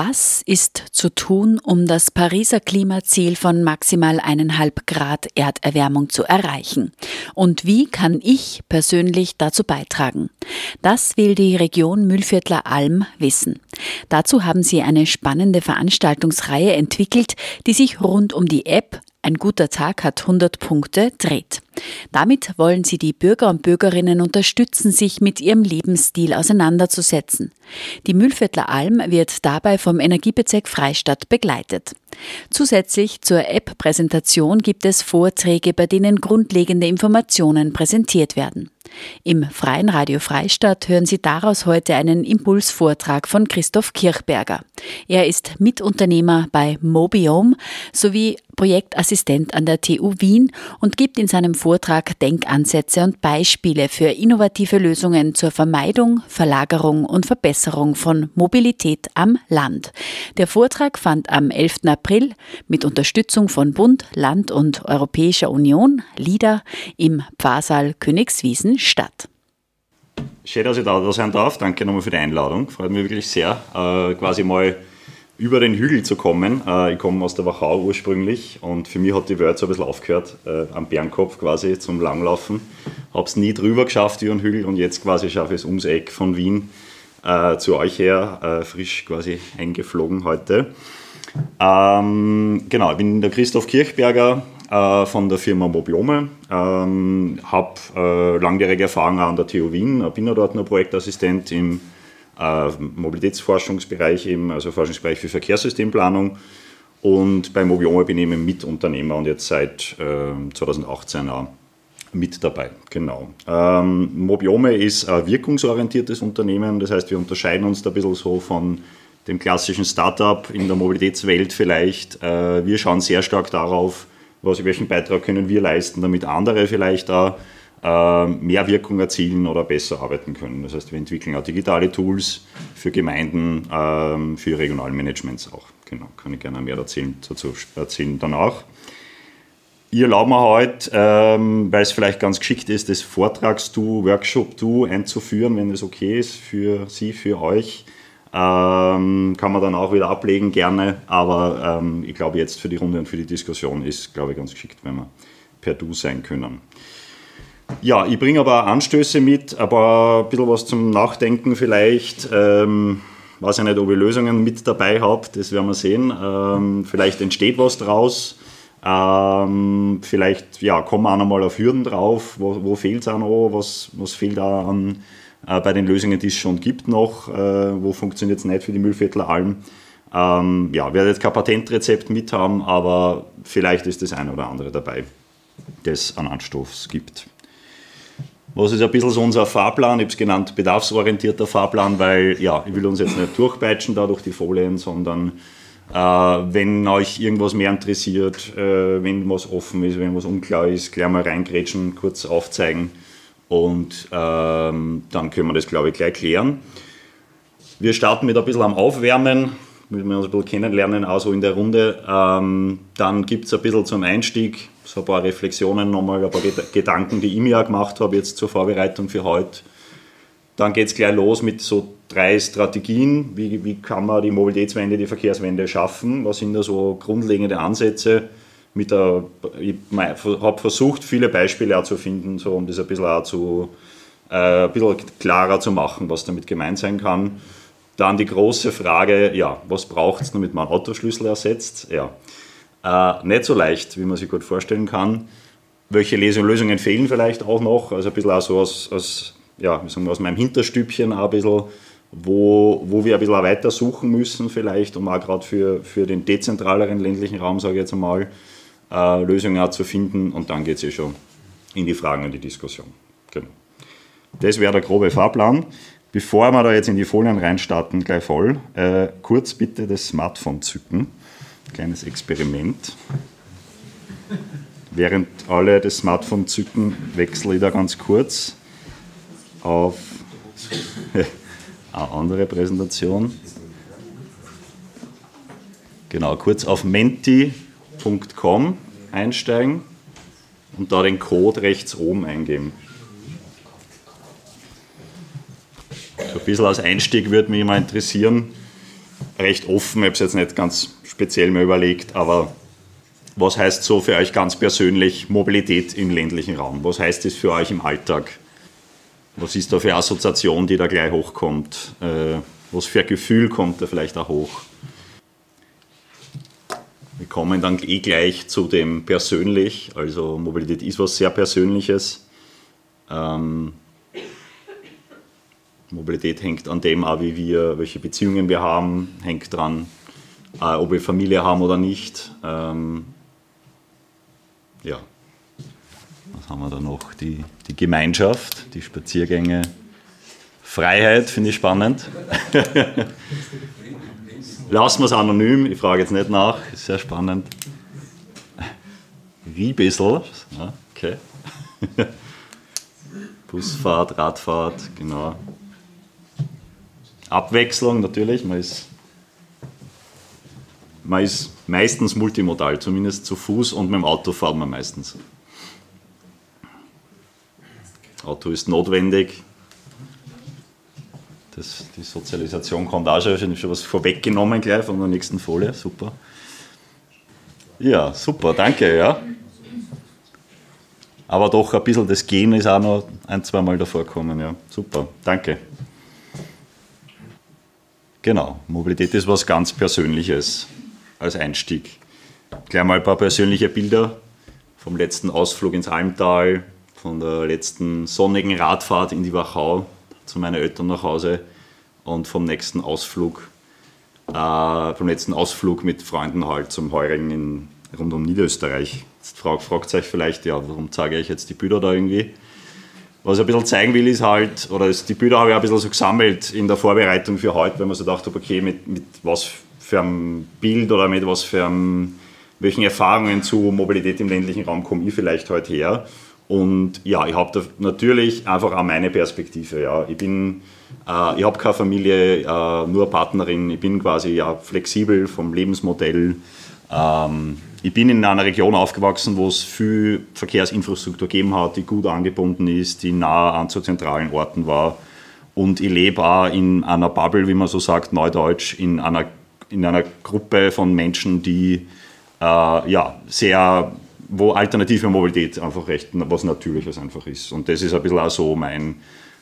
Was ist zu tun, um das Pariser Klimaziel von maximal eineinhalb Grad Erderwärmung zu erreichen? Und wie kann ich persönlich dazu beitragen? Das will die Region Mühlviertler Alm wissen. Dazu haben sie eine spannende Veranstaltungsreihe entwickelt, die sich rund um die App ein guter Tag hat 100 Punkte dreht. Damit wollen sie die Bürger und Bürgerinnen unterstützen, sich mit ihrem Lebensstil auseinanderzusetzen. Die Mühlviertler Alm wird dabei vom Energiebezirk Freistadt begleitet. Zusätzlich zur App-Präsentation gibt es Vorträge, bei denen grundlegende Informationen präsentiert werden. Im Freien Radio Freistadt hören Sie daraus heute einen Impulsvortrag von Christoph Kirchberger. Er ist Mitunternehmer bei Mobiome sowie Projektassistent an der TU Wien und gibt in seinem Vortrag Denkansätze und Beispiele für innovative Lösungen zur Vermeidung, Verlagerung und Verbesserung von Mobilität am Land. Der Vortrag fand am 11. April mit Unterstützung von Bund, Land und Europäischer Union, LIDA, im Pfarrsaal Königswiesen statt. Schön, dass ich da sein darf. Danke nochmal für die Einladung. Freut mich wirklich sehr, äh, quasi mal über den Hügel zu kommen. Äh, ich komme aus der Wachau ursprünglich und für mich hat die Welt so ein bisschen aufgehört, äh, am Bärenkopf quasi zum Langlaufen. Habe es nie drüber geschafft über den Hügel und jetzt quasi schaffe ich es ums Eck von Wien äh, zu euch her, äh, frisch quasi eingeflogen heute. Ähm, genau, ich bin der Christoph Kirchberger äh, von der Firma Mobiome, ähm, habe äh, langjährige Erfahrung an der TU Wien, bin dort noch Projektassistent im äh, Mobilitätsforschungsbereich, eben, also Forschungsbereich für Verkehrssystemplanung. Und bei Mobiome bin ich eben Mitunternehmer und jetzt seit äh, 2018 auch mit dabei. Genau. Ähm, Mobiome ist ein wirkungsorientiertes Unternehmen, das heißt, wir unterscheiden uns da ein bisschen so von dem klassischen Startup in der Mobilitätswelt vielleicht. Äh, wir schauen sehr stark darauf, was, welchen Beitrag können wir leisten, damit andere vielleicht auch äh, mehr Wirkung erzielen oder besser arbeiten können. Das heißt, wir entwickeln auch digitale Tools für Gemeinden, ähm, für Regionalmanagements auch. Genau, kann ich gerne mehr erzählen, dazu erzählen danach. Ich erlaube mir heute, ähm, weil es vielleicht ganz geschickt ist, das Vortragstool, Workshop-Tool einzuführen, wenn es okay ist für Sie, für euch. Ähm, kann man dann auch wieder ablegen, gerne. Aber ähm, ich glaube, jetzt für die Runde und für die Diskussion ist, glaube ich, ganz geschickt, wenn wir per Du sein können. Ja, ich bringe aber Anstöße mit, aber ein bisschen was zum Nachdenken vielleicht. Ähm, weiß ich nicht, ob ich Lösungen mit dabei habe, das werden wir sehen. Ähm, vielleicht entsteht was draus. Ähm, vielleicht ja, kommen wir auch nochmal auf Hürden drauf. Wo, wo fehlt es auch noch? Was, was fehlt da an, bei den Lösungen, die es schon gibt noch? Äh, wo funktioniert es nicht für die Müllviertler Alm? Ähm, ja, werde jetzt kein Patentrezept mit haben, aber vielleicht ist das eine oder andere dabei, das an Anstoß gibt. Was ist ein bisschen so unser Fahrplan? Ich habe es genannt, bedarfsorientierter Fahrplan, weil ja, ich will uns jetzt nicht durchpeitschen da durch die Folien, sondern äh, wenn euch irgendwas mehr interessiert, äh, wenn was offen ist, wenn was unklar ist, gleich mal reingrätschen, kurz aufzeigen und ähm, dann können wir das, glaube ich, gleich klären. Wir starten mit ein bisschen am Aufwärmen, damit wir uns ein bisschen kennenlernen, also in der Runde. Ähm, dann gibt es ein bisschen zum Einstieg so ein paar Reflexionen nochmal, ein paar Gedanken, die ich mir auch gemacht habe jetzt zur Vorbereitung für heute. Dann geht es gleich los mit so drei Strategien. Wie, wie kann man die Mobilitätswende, die Verkehrswende schaffen? Was sind da so grundlegende Ansätze? Mit der, ich habe versucht, viele Beispiele auch zu finden, so, um das ein bisschen, auch zu, äh, ein bisschen klarer zu machen, was damit gemeint sein kann. Dann die große Frage, ja, was braucht es, damit man Autoschlüssel ersetzt? Ja, äh, nicht so leicht, wie man sich gut vorstellen kann. Welche Lösungen fehlen vielleicht auch noch? Also ein bisschen auch so aus, aus, ja, sagen wir, aus meinem Hinterstübchen ein bisschen, wo, wo wir ein bisschen weiter suchen müssen vielleicht, um auch gerade für, für den dezentraleren ländlichen Raum, sage ich jetzt einmal, äh, Lösungen auch zu finden. Und dann geht es ja schon in die Fragen und die Diskussion. Genau. Das wäre der grobe Fahrplan. Bevor wir da jetzt in die Folien reinstarten, gleich voll, äh, kurz bitte das Smartphone zücken kleines Experiment. während alle das Smartphone zücken, wechsle ich da ganz kurz auf eine andere Präsentation. Genau, kurz auf menti.com einsteigen und da den Code rechts oben eingeben. So ein bisschen als Einstieg würde mich mal interessieren, recht offen, ich habe es jetzt nicht ganz speziell mehr überlegt, aber was heißt so für euch ganz persönlich Mobilität im ländlichen Raum? Was heißt das für euch im Alltag? Was ist da für Assoziation, die da gleich hochkommt? Äh, was für ein Gefühl kommt da vielleicht auch hoch? Wir kommen dann eh gleich zu dem persönlich. Also Mobilität ist was sehr Persönliches. Ähm, Mobilität hängt an dem auch, wie wir, welche Beziehungen wir haben, hängt daran, äh, ob wir Familie haben oder nicht. Ähm, ja. Was haben wir da noch? Die, die Gemeinschaft, die Spaziergänge. Freiheit finde ich spannend. Lassen wir es anonym, ich frage jetzt nicht nach, ist sehr spannend. Riebissel, okay. Busfahrt, Radfahrt, genau. Abwechslung natürlich, man ist, man ist meistens multimodal, zumindest zu Fuß und mit dem Auto fahren wir meistens. Auto ist notwendig. Das, die Sozialisation kommt auch schon, schon was vorweggenommen gleich von der nächsten Folie, super. Ja, super, danke, ja. Aber doch ein bisschen das Gehen ist auch noch ein, zwei Mal davor gekommen, ja. Super, danke. Genau, Mobilität ist was ganz Persönliches als Einstieg. Gleich mal ein paar persönliche Bilder vom letzten Ausflug ins Almtal, von der letzten sonnigen Radfahrt in die Wachau zu meinen Eltern nach Hause und vom nächsten Ausflug, äh, vom letzten Ausflug mit Freunden halt zum Heurigen in, rund um Niederösterreich. Jetzt fragt, fragt euch vielleicht, ja, warum zeige ich jetzt die Bilder da irgendwie? Was ich ein bisschen zeigen will, ist halt, oder die Bilder habe ich ein bisschen so gesammelt in der Vorbereitung für heute, weil man so dachte, okay, mit, mit was für einem Bild oder mit was für einem, welchen Erfahrungen zu Mobilität im ländlichen Raum komme ich vielleicht heute her. Und ja, ich habe natürlich einfach auch meine Perspektive. Ja. Ich äh, ich habe keine Familie, äh, nur Partnerin. Ich bin quasi ja, flexibel vom Lebensmodell. Ähm, ich bin in einer Region aufgewachsen, wo es viel Verkehrsinfrastruktur gegeben hat, die gut angebunden ist, die nah an zu zentralen Orten war. Und ich lebe auch in einer Bubble, wie man so sagt, neudeutsch, in einer, in einer Gruppe von Menschen, die äh, ja, sehr, wo alternative Mobilität einfach recht was Natürliches einfach ist. Und das ist ein bisschen auch so mein,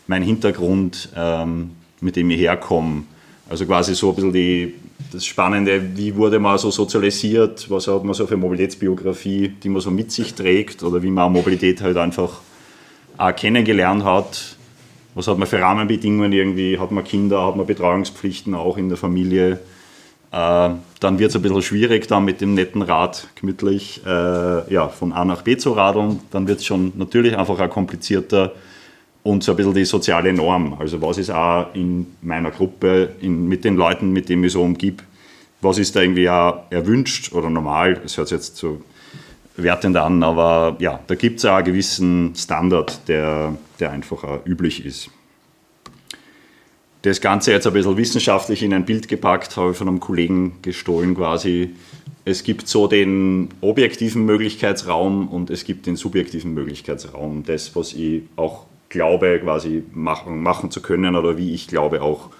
mein Hintergrund, ähm, mit dem ich herkomme. Also quasi so ein bisschen die, das Spannende, wie wurde man so sozialisiert, was hat man so für Mobilitätsbiografie, die man so mit sich trägt oder wie man Mobilität halt einfach auch kennengelernt hat. Was hat man für Rahmenbedingungen irgendwie, hat man Kinder, hat man Betreuungspflichten auch in der Familie. Äh, dann wird es ein bisschen schwierig, dann mit dem netten Rad gemütlich äh, ja, von A nach B zu radeln. Dann wird es schon natürlich einfach auch komplizierter und so ein bisschen die soziale Norm. Also was ist auch in meiner Gruppe, in, mit den Leuten, mit denen ich so umgib, was ist da irgendwie auch erwünscht oder normal? Das hört sich jetzt so wertend an, aber ja, da gibt es auch einen gewissen Standard, der, der einfach auch üblich ist. Das Ganze jetzt ein bisschen wissenschaftlich in ein Bild gepackt, habe ich von einem Kollegen gestohlen quasi. Es gibt so den objektiven Möglichkeitsraum und es gibt den subjektiven Möglichkeitsraum. Das, was ich auch glaube, quasi machen, machen zu können oder wie ich glaube, auch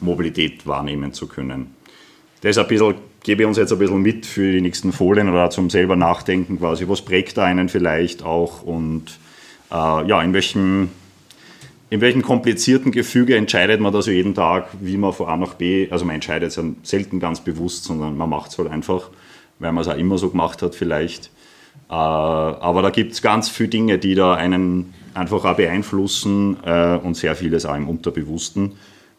Mobilität wahrnehmen zu können. Das ein bisschen, gebe ich uns jetzt ein bisschen mit für die nächsten Folien oder zum selber nachdenken, quasi, was prägt da einen vielleicht auch und äh, ja, in welchem, in welchem komplizierten Gefüge entscheidet man da so jeden Tag, wie man von A nach B, also man entscheidet es ja selten ganz bewusst, sondern man macht es halt einfach, weil man es auch immer so gemacht hat vielleicht. Äh, aber da gibt es ganz viele Dinge, die da einen einfach auch beeinflussen äh, und sehr vieles auch im Unterbewussten.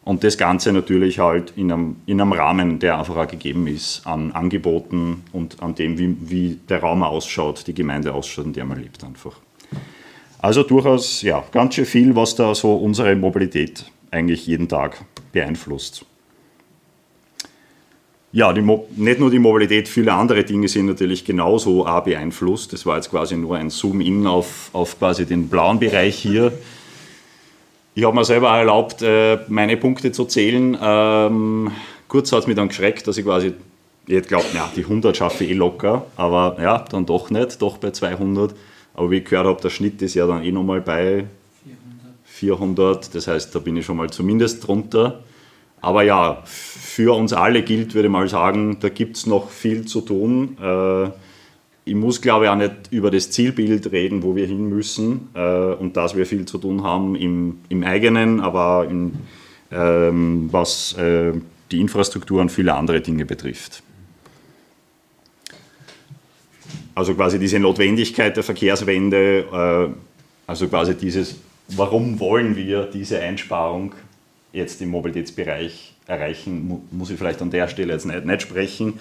Und das Ganze natürlich halt in einem, in einem Rahmen, der einfach auch gegeben ist an Angeboten und an dem, wie, wie der Raum ausschaut, die Gemeinde ausschaut, in der man lebt einfach. Also durchaus, ja, ganz schön viel, was da so unsere Mobilität eigentlich jeden Tag beeinflusst. ja, nicht nur die Mobilität, viele andere Dinge sind natürlich genauso auch beeinflusst. Das war jetzt quasi nur ein Zoom-In auf, auf quasi den blauen Bereich hier. Ich habe mir selber erlaubt, äh, meine Punkte zu zählen. Ähm, kurz hat es mich dann geschreckt, dass ich quasi, ich hätte geglaubt, ja, die 100 schaffe ich eh locker, aber ja, dann doch nicht, doch bei 200. Aber wie ich gehört habe, der Schnitt ist ja dann eh nochmal bei 400. 400. Das heißt, da bin ich schon mal zumindest drunter. Aber ja, für uns alle gilt, würde ich mal sagen, da gibt es noch viel zu tun. Äh, ich muss, glaube ich, auch nicht über das Zielbild reden, wo wir hin müssen äh, und dass wir viel zu tun haben im, im eigenen, aber in, ähm, was äh, die Infrastruktur und viele andere Dinge betrifft. Also quasi diese Notwendigkeit der Verkehrswende, also quasi dieses, warum wollen wir diese Einsparung jetzt im Mobilitätsbereich erreichen, muss ich vielleicht an der Stelle jetzt nicht, nicht sprechen.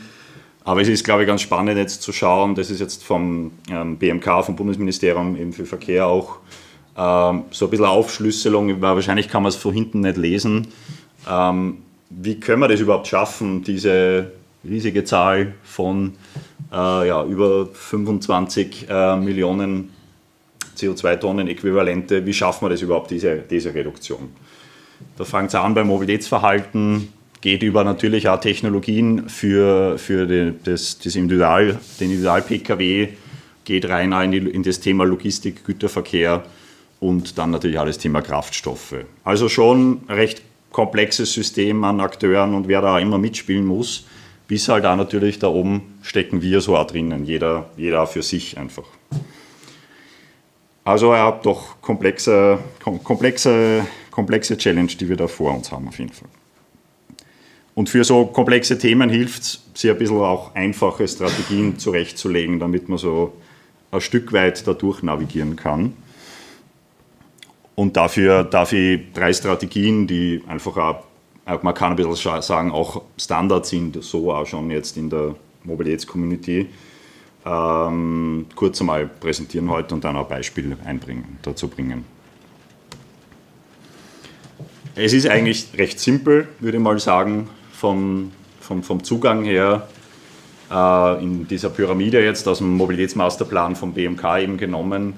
Aber es ist, glaube ich, ganz spannend jetzt zu schauen, das ist jetzt vom ähm, BMK, vom Bundesministerium eben für Verkehr auch ähm, so ein bisschen Aufschlüsselung, weil wahrscheinlich kann man es von hinten nicht lesen. Ähm, wie können wir das überhaupt schaffen, diese riesige Zahl von äh, ja, über 25 äh, Millionen CO2-Tonnen Äquivalente, wie schaffen wir das überhaupt, diese, diese Reduktion? Da fängt es an beim Mobilitätsverhalten, geht über natürlich auch Technologien für, für die, das, das Individual, den Individual-Pkw, geht rein in, die, in das Thema Logistik, Güterverkehr und dann natürlich auch das Thema Kraftstoffe. Also schon recht komplexes System an Akteuren und wer da immer mitspielen muss, bis halt auch natürlich da oben stecken wir so auch drinnen, jeder, jeder für sich einfach. Also er hat doch komplexe, komplexe komplexe Challenge, die wir da vor uns haben, auf jeden Fall. Und für so komplexe Themen hilft es, sich ein bisschen auch einfache Strategien zurechtzulegen, damit man so ein Stück weit dadurch navigieren kann. Und dafür darf ich drei Strategien, die einfach auch, man kann ein bisschen sagen, auch Standard sind, so auch schon jetzt in der Mobilitätscommunity, ähm, kurz einmal präsentieren heute und dann ein Beispiel einbringen, dazu bringen. Es ist eigentlich recht simpel, würde ich mal sagen, vom, vom, vom Zugang her. Äh, in dieser Pyramide jetzt aus dem Mobilitätsmasterplan vom BMK eben genommen.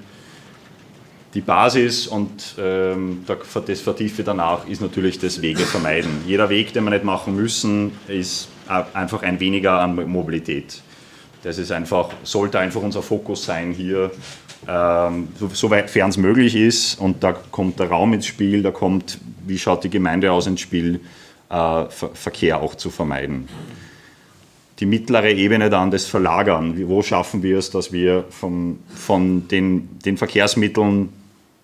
Die Basis und ähm, das Vertiefe danach ist natürlich das Wege vermeiden. Jeder Weg, den wir nicht machen müssen, ist einfach ein weniger an Mobilität. Das ist einfach, sollte einfach unser Fokus sein hier ähm, sofern es möglich ist. Und da kommt der Raum ins Spiel, da kommt, wie schaut die Gemeinde aus ins Spiel, äh, Verkehr auch zu vermeiden. Die mittlere Ebene dann das Verlagern. Wo schaffen wir es, dass wir von, von den, den Verkehrsmitteln,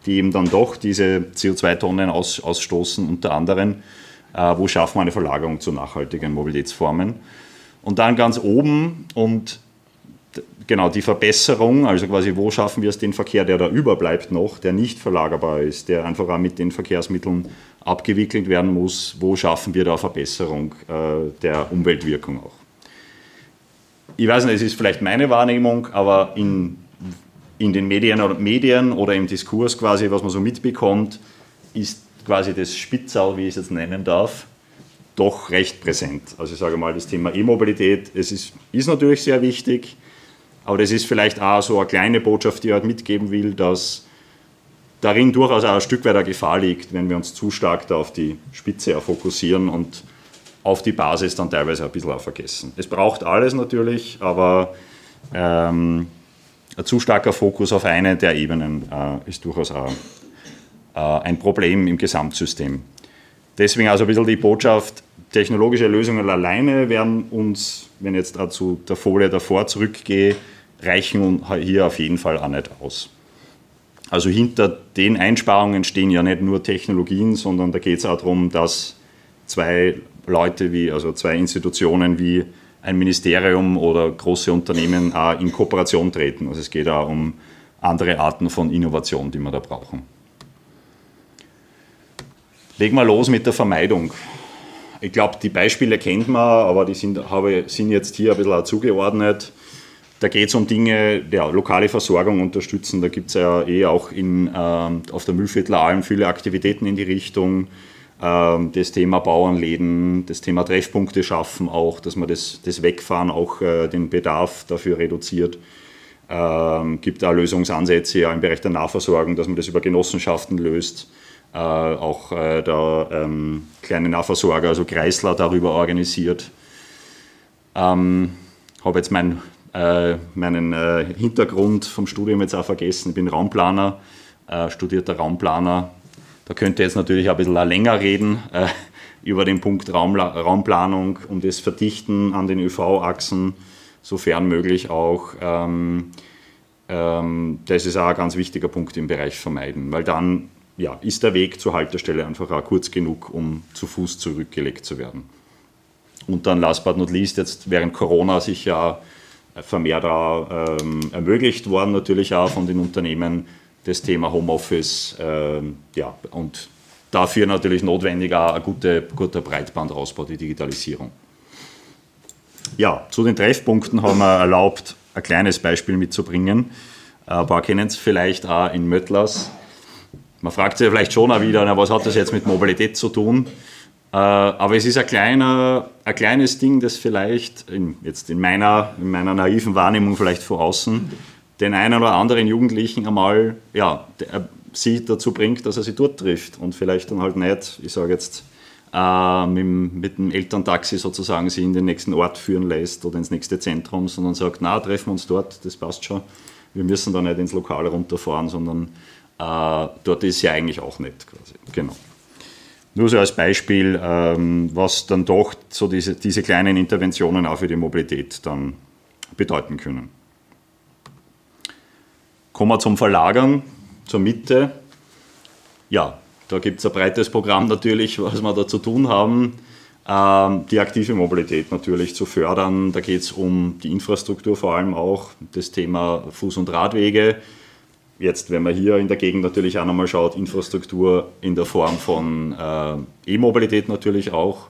die eben dann doch diese CO2-Tonnen aus, ausstoßen, unter anderem, äh, wo schaffen wir eine Verlagerung zu nachhaltigen Mobilitätsformen? Und dann ganz oben und genau, die Verbesserung, also quasi, wo schaffen wir es, den Verkehr, der da überbleibt noch, der nicht verlagerbar ist, der einfach auch mit den Verkehrsmitteln abgewickelt werden muss, wo schaffen wir da Verbesserung äh, der Umweltwirkung auch. Ich weiß nicht, es ist vielleicht meine Wahrnehmung, aber in, in den Medien oder, Medien oder im Diskurs quasi, was man so mitbekommt, ist quasi das Spitzau, wie ich es jetzt nennen darf, doch recht präsent. Also ich sage mal, das Thema E-Mobilität, es ist, ist natürlich sehr wichtig, aber das ist vielleicht auch so eine kleine Botschaft, die ich halt mitgeben will, dass darin durchaus auch ein Stück weit eine Gefahr liegt, wenn wir uns zu stark da auf die Spitze fokussieren und auf die Basis dann teilweise ein bisschen auch vergessen. Es braucht alles natürlich, aber ähm, ein zu starker Fokus auf eine der Ebenen äh, ist durchaus auch, äh, ein Problem im Gesamtsystem. Deswegen also ein bisschen die Botschaft, technologische Lösungen alleine werden uns, wenn ich jetzt zu der Folie davor zurückgehe, reichen hier auf jeden Fall auch nicht aus. Also hinter den Einsparungen stehen ja nicht nur Technologien, sondern da geht es auch darum, dass zwei Leute wie, also zwei Institutionen wie ein Ministerium oder große Unternehmen auch in Kooperation treten. Also es geht auch um andere Arten von Innovation, die wir da brauchen. Legen wir los mit der Vermeidung. Ich glaube, die Beispiele kennt man, aber die sind, habe, sind jetzt hier ein bisschen zugeordnet. Da geht es um Dinge, ja, lokale Versorgung unterstützen. Da gibt es ja eh auch in, äh, auf der Mühlviertler Alm viele Aktivitäten in die Richtung. Ähm, das Thema Bauernläden, das Thema Treffpunkte schaffen auch, dass man das, das Wegfahren auch äh, den Bedarf dafür reduziert. Ähm, gibt auch Lösungsansätze ja im Bereich der Nahversorgung, dass man das über Genossenschaften löst. Äh, auch äh, der ähm, kleine Nahversorger, also Kreisler, darüber organisiert. Ähm, habe jetzt mein, äh, meinen äh, Hintergrund vom Studium jetzt auch vergessen. Ich bin Raumplaner, äh, studierter Raumplaner, da könnte jetzt natürlich ein bisschen länger reden äh, über den Punkt Raumla Raumplanung und das Verdichten an den ÖV-Achsen, sofern möglich auch. Ähm, ähm, das ist auch ein ganz wichtiger Punkt im Bereich Vermeiden, weil dann ja, ist der Weg zur Haltestelle einfach auch kurz genug, um zu Fuß zurückgelegt zu werden. Und dann last but not least, jetzt während Corona sich ja vermehrt ähm, ermöglicht worden, natürlich auch von den Unternehmen, das Thema Homeoffice äh, ja, und dafür natürlich notwendig auch ein guter, guter Breitbandausbau, die Digitalisierung. Ja, zu den Treffpunkten haben wir erlaubt, ein kleines Beispiel mitzubringen. Ein paar kennen es vielleicht auch in Möttlers. Man fragt sich vielleicht schon auch wieder, na, was hat das jetzt mit Mobilität zu tun? Äh, aber es ist ein, kleiner, ein kleines Ding, das vielleicht in, jetzt in meiner, in meiner naiven Wahrnehmung vielleicht von außen den einen oder anderen Jugendlichen einmal ja, sie dazu bringt, dass er sie dort trifft und vielleicht dann halt nicht, ich sage jetzt, äh, mit, mit, dem Elterntaxi sozusagen sie in den nächsten Ort führen lässt oder ins nächste Zentrum, sondern sagt, na, treffen wir uns dort, das passt schon. Wir müssen da nicht ins Lokal runterfahren, sondern äh, dort ist ja eigentlich auch nicht quasi. Genau. Nur so als Beispiel, ähm, was dann doch so diese, diese kleinen Interventionen auch für die Mobilität dann bedeuten können. Kommen wir zum Verlagern, zur Mitte. Ja, da gibt es ein breites Programm natürlich, was wir da zu tun haben. Ähm, die aktive Mobilität natürlich zu fördern. Da geht es um die Infrastruktur vor allem auch, das Thema Fuß- und Radwege. Jetzt, wenn man hier in der Gegend natürlich auch nochmal schaut, Infrastruktur in der Form von äh, E-Mobilität natürlich auch.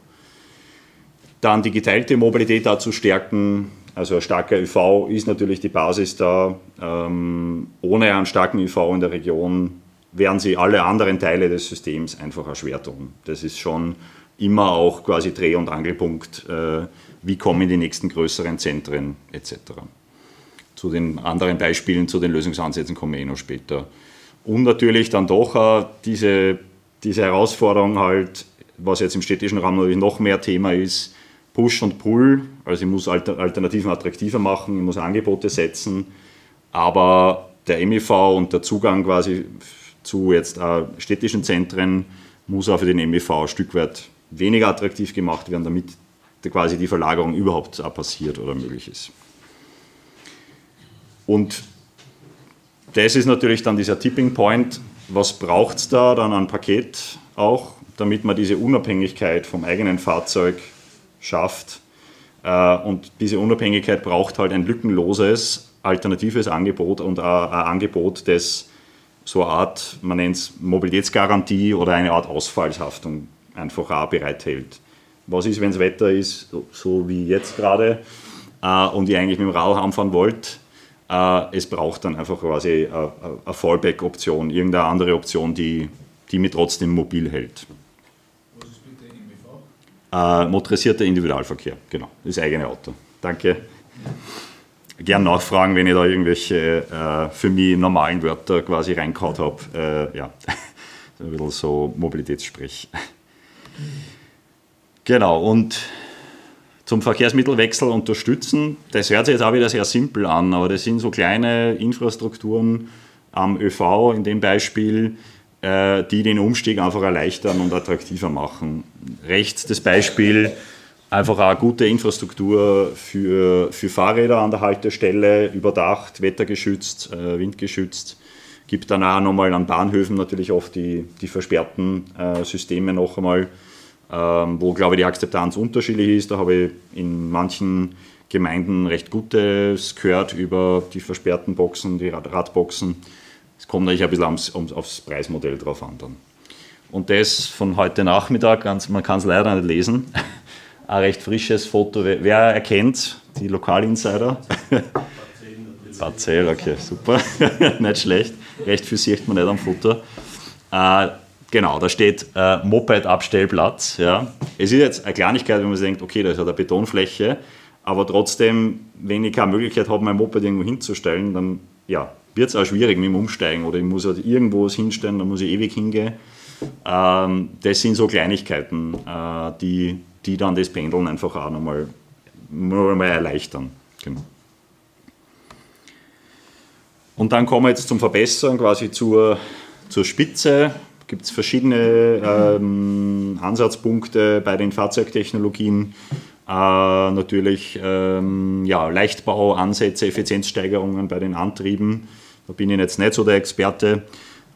Dann die geteilte Mobilität da zu stärken, also ein starker ÖV ist natürlich die Basis da. Ähm, ohne einen starken ÖV in der Region werden sie alle anderen Teile des Systems einfach schwer tun. Das ist schon immer auch quasi Dreh- und Angelpunkt, äh, wie kommen die nächsten größeren Zentren etc. Zu den anderen Beispielen, zu den Lösungsansätzen kommen wir eh noch später. Und natürlich dann doch äh, diese, diese Herausforderung halt, was jetzt im städtischen Raum natürlich noch mehr Thema ist, Push und Pull, also ich muss Alternativen attraktiver machen, ich muss Angebote setzen, aber der MEV und der Zugang quasi zu jetzt äh, städtischen Zentren muss auch für den MEV ein Stück weit weniger attraktiv gemacht werden, damit quasi die Verlagerung überhaupt passiert oder möglich ist. Und das ist natürlich dann dieser Tipping Point. Was braucht es da dann an Paket auch, damit man diese Unabhängigkeit vom eigenen Fahrzeug schafft. Äh, und diese Unabhängigkeit braucht halt ein lückenloses, alternatives Angebot und ein Angebot, das so eine Art, man nennt es Mobilitätsgarantie oder eine Art Ausfallshaftung einfach auch bereithält. Was ist, wenn das Wetter ist, so wie jetzt gerade, äh, und ihr eigentlich mit dem Rad anfahren wollt? Äh, es braucht dann einfach quasi eine Fallback-Option, irgendeine andere Option, die, die mich trotzdem mobil hält. Äh, motorisierter Individualverkehr, genau, das eigene Auto. Danke. Gern nachfragen, wenn ich da irgendwelche äh, für mich normalen Wörter quasi reinkaut habe. Äh, ja, ein bisschen so Mobilitätssprech. Genau, und zum Verkehrsmittelwechsel unterstützen, das hört sich jetzt auch wieder sehr simpel an, aber das sind so kleine Infrastrukturen am ÖV in dem Beispiel, äh, die den Umstieg einfach erleichtern und attraktiver machen. Rechts das Beispiel, einfach eine gute Infrastruktur für, für Fahrräder an der Haltestelle, überdacht, wettergeschützt, äh, windgeschützt. Gibt dann auch nochmal an Bahnhöfen natürlich oft die, die versperrten äh, Systeme noch einmal, ähm, wo, glaube ich, die Akzeptanz unterschiedlich ist. Da habe ich in manchen Gemeinden recht Gutes gehört über die versperrten Boxen, die Radboxen. Es kommt natürlich ein bisschen aufs, aufs Preismodell drauf an dann. Und das von heute Nachmittag, man kann es leider nicht lesen, ein recht frisches Foto. Wer erkennt die Lokalinsider? Parzell, okay, super, nicht schlecht. Recht viel sieht man nicht am Foto. Äh, Genau, da steht äh, Moped-Abstellplatz. Ja. Es ist jetzt eine Kleinigkeit, wenn man sich denkt, okay, da ist halt eine Betonfläche, aber trotzdem, wenn ich keine Möglichkeit habe, mein Moped irgendwo hinzustellen, dann ja, wird es auch schwierig mit dem Umsteigen oder ich muss halt irgendwo was hinstellen, dann muss ich ewig hingehen. Ähm, das sind so Kleinigkeiten, äh, die, die dann das Pendeln einfach auch nochmal, nochmal erleichtern. Genau. Und dann kommen wir jetzt zum Verbessern, quasi zur, zur Spitze. Gibt es verschiedene ähm, Ansatzpunkte bei den Fahrzeugtechnologien. Äh, natürlich ähm, ja, Leichtbauansätze, Effizienzsteigerungen bei den Antrieben. Da bin ich jetzt nicht so der Experte.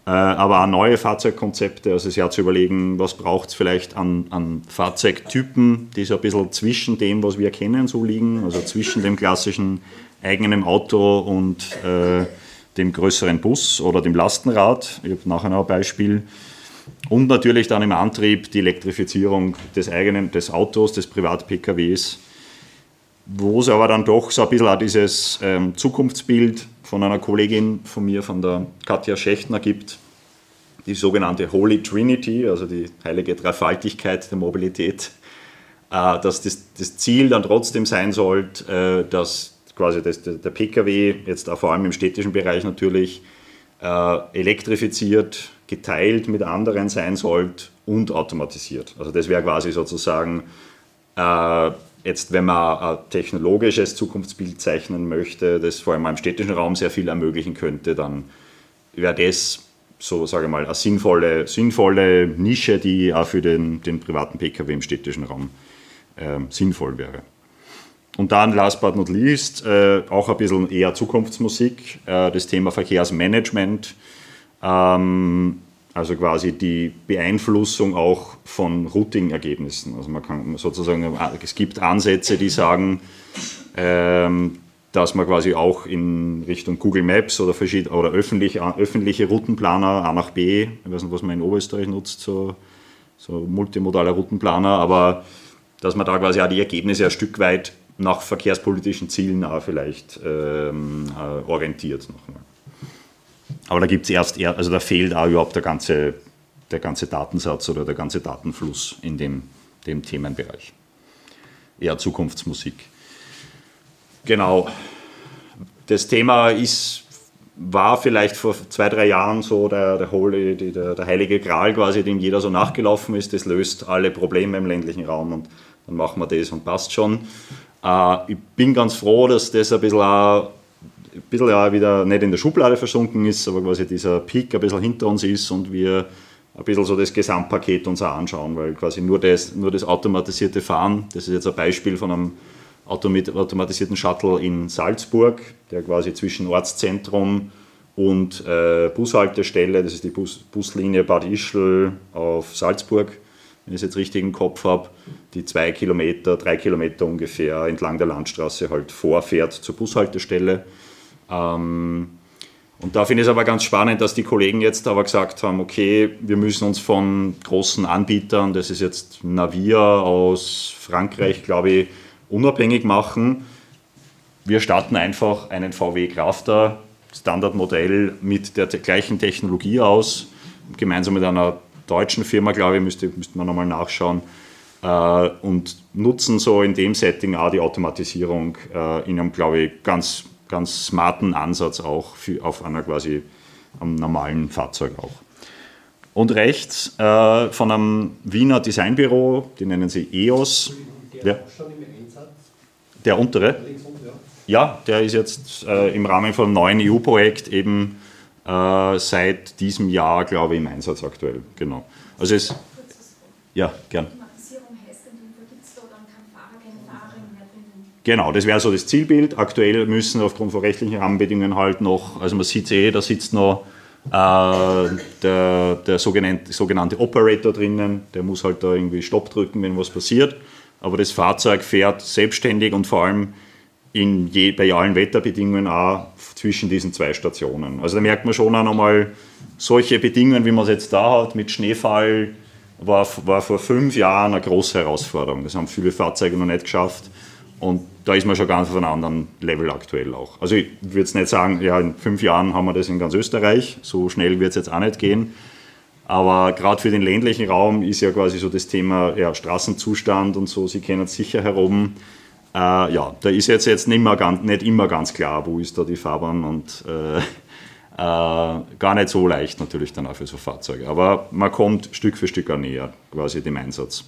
Äh, aber auch neue Fahrzeugkonzepte, also sich zu überlegen, was braucht es vielleicht an, an Fahrzeugtypen, die so ein bisschen zwischen dem, was wir kennen, so liegen, also zwischen dem klassischen eigenen Auto und äh, dem größeren Bus oder dem Lastenrad. Ich habe nachher noch ein Beispiel. Und natürlich dann im Antrieb die Elektrifizierung des eigenen, des Autos, des Privat-PKWs, wo es aber dann doch so ein bisschen auch dieses ähm, Zukunftsbild von einer Kollegin von mir, von der Katja Schächtner gibt, die sogenannte Holy Trinity, also die heilige Dreifaltigkeit der Mobilität, äh, dass das, das, Ziel dann trotzdem sein sollte, äh, dass quasi das, der Pkw, jetzt auch vor allem im städtischen Bereich natürlich, äh, elektrifiziert, geteilt mit anderen sein sollte und automatisiert. Also das wäre quasi sozusagen Jetzt, wenn man ein technologisches Zukunftsbild zeichnen möchte, das vor allem im städtischen Raum sehr viel ermöglichen könnte, dann wäre das so, sage ich mal, eine sinnvolle, sinnvolle Nische, die auch für den, den privaten Pkw im städtischen Raum äh, sinnvoll wäre. Und dann, last but not least, äh, auch ein bisschen eher Zukunftsmusik, äh, das Thema Verkehrsmanagement. Ähm, also quasi die Beeinflussung auch von Routing-Ergebnissen. Also man kann sozusagen, es gibt Ansätze, die sagen, ähm, dass man quasi auch in Richtung Google Maps oder, oder öffentliche, öffentliche Routenplaner A nach B, ich weiß nicht, was man in Oberösterreich nutzt, so, so multimodaler Routenplaner, aber dass man da quasi auch die Ergebnisse ein Stück weit nach verkehrspolitischen Zielen auch vielleicht ähm, äh, orientiert nochmal. Aber da gibt es erst, also da fehlt auch überhaupt der ganze, der ganze Datensatz oder der ganze Datenfluss in dem, dem Themenbereich. Eher Zukunftsmusik. Genau. Das Thema ist, war vielleicht vor zwei, drei Jahren so der, der, Holy, der, der heilige Gral quasi, dem jeder so nachgelaufen ist. Das löst alle Probleme im ländlichen Raum und dann machen wir das und passt schon. Äh, ich bin ganz froh, dass das ein bisschen auch ein bisschen ja wieder nicht in der Schublade versunken ist, aber quasi dieser Peak ein bisschen hinter uns ist und wir ein bisschen so das Gesamtpaket uns auch anschauen, weil quasi nur das, nur das automatisierte Fahren, das ist jetzt ein Beispiel von einem automatisierten Shuttle in Salzburg, der quasi zwischen Ortszentrum und äh, Bushaltestelle, das ist die Bus, Buslinie Bad Ischl auf Salzburg, wenn ich es jetzt richtig im Kopf habe, die zwei Kilometer, drei Kilometer ungefähr entlang der Landstraße halt vorfährt zur Bushaltestelle ähm, und da finde ich es aber ganz spannend, dass die Kollegen jetzt aber gesagt haben, okay, wir müssen uns von großen Anbietern, das ist jetzt Navia aus Frankreich, glaube ich, unabhängig machen. Wir starten einfach einen VW Crafter Standardmodell mit der gleichen Technologie aus, gemeinsam mit einer deutschen Firma, glaube ich, müsste, müsste man nochmal nachschauen, äh, und nutzen so in dem Setting auch die Automatisierung äh, in einem, glaube ich, ganz ganz smarten Ansatz auch für, auf einer quasi am normalen Fahrzeug auch. Und rechts äh, von einem Wiener Designbüro, die nennen sie EOS. Der, der untere? Ja, der ist jetzt äh, im Rahmen von einem neuen EU-Projekt eben äh, seit diesem Jahr, glaube ich, im Einsatz aktuell. Genau. Also es, ja, gern. Genau, das wäre so das Zielbild. Aktuell müssen aufgrund von rechtlichen Rahmenbedingungen halt noch, also man sieht eh, da sitzt noch äh, der, der sogenannte, sogenannte Operator drinnen, der muss halt da irgendwie Stopp drücken, wenn was passiert. Aber das Fahrzeug fährt selbstständig und vor allem in je, bei allen Wetterbedingungen auch zwischen diesen zwei Stationen. Also da merkt man schon auch nochmal, solche Bedingungen, wie man es jetzt da hat, mit Schneefall, war, war vor fünf Jahren eine große Herausforderung. Das haben viele Fahrzeuge noch nicht geschafft. Und da ist man schon ganz auf einem anderen Level aktuell auch. Also ich würde jetzt nicht sagen, ja, in fünf Jahren haben wir das in ganz Österreich, so schnell wird es jetzt auch nicht gehen. Aber gerade für den ländlichen Raum ist ja quasi so das Thema ja, Straßenzustand und so, Sie kennen es sicher herum. Äh, ja, da ist jetzt, jetzt nicht, mehr ganz, nicht immer ganz klar, wo ist da die Fahrbahn und äh, äh, gar nicht so leicht natürlich dann auch für so Fahrzeuge. Aber man kommt Stück für Stück näher quasi dem Einsatz,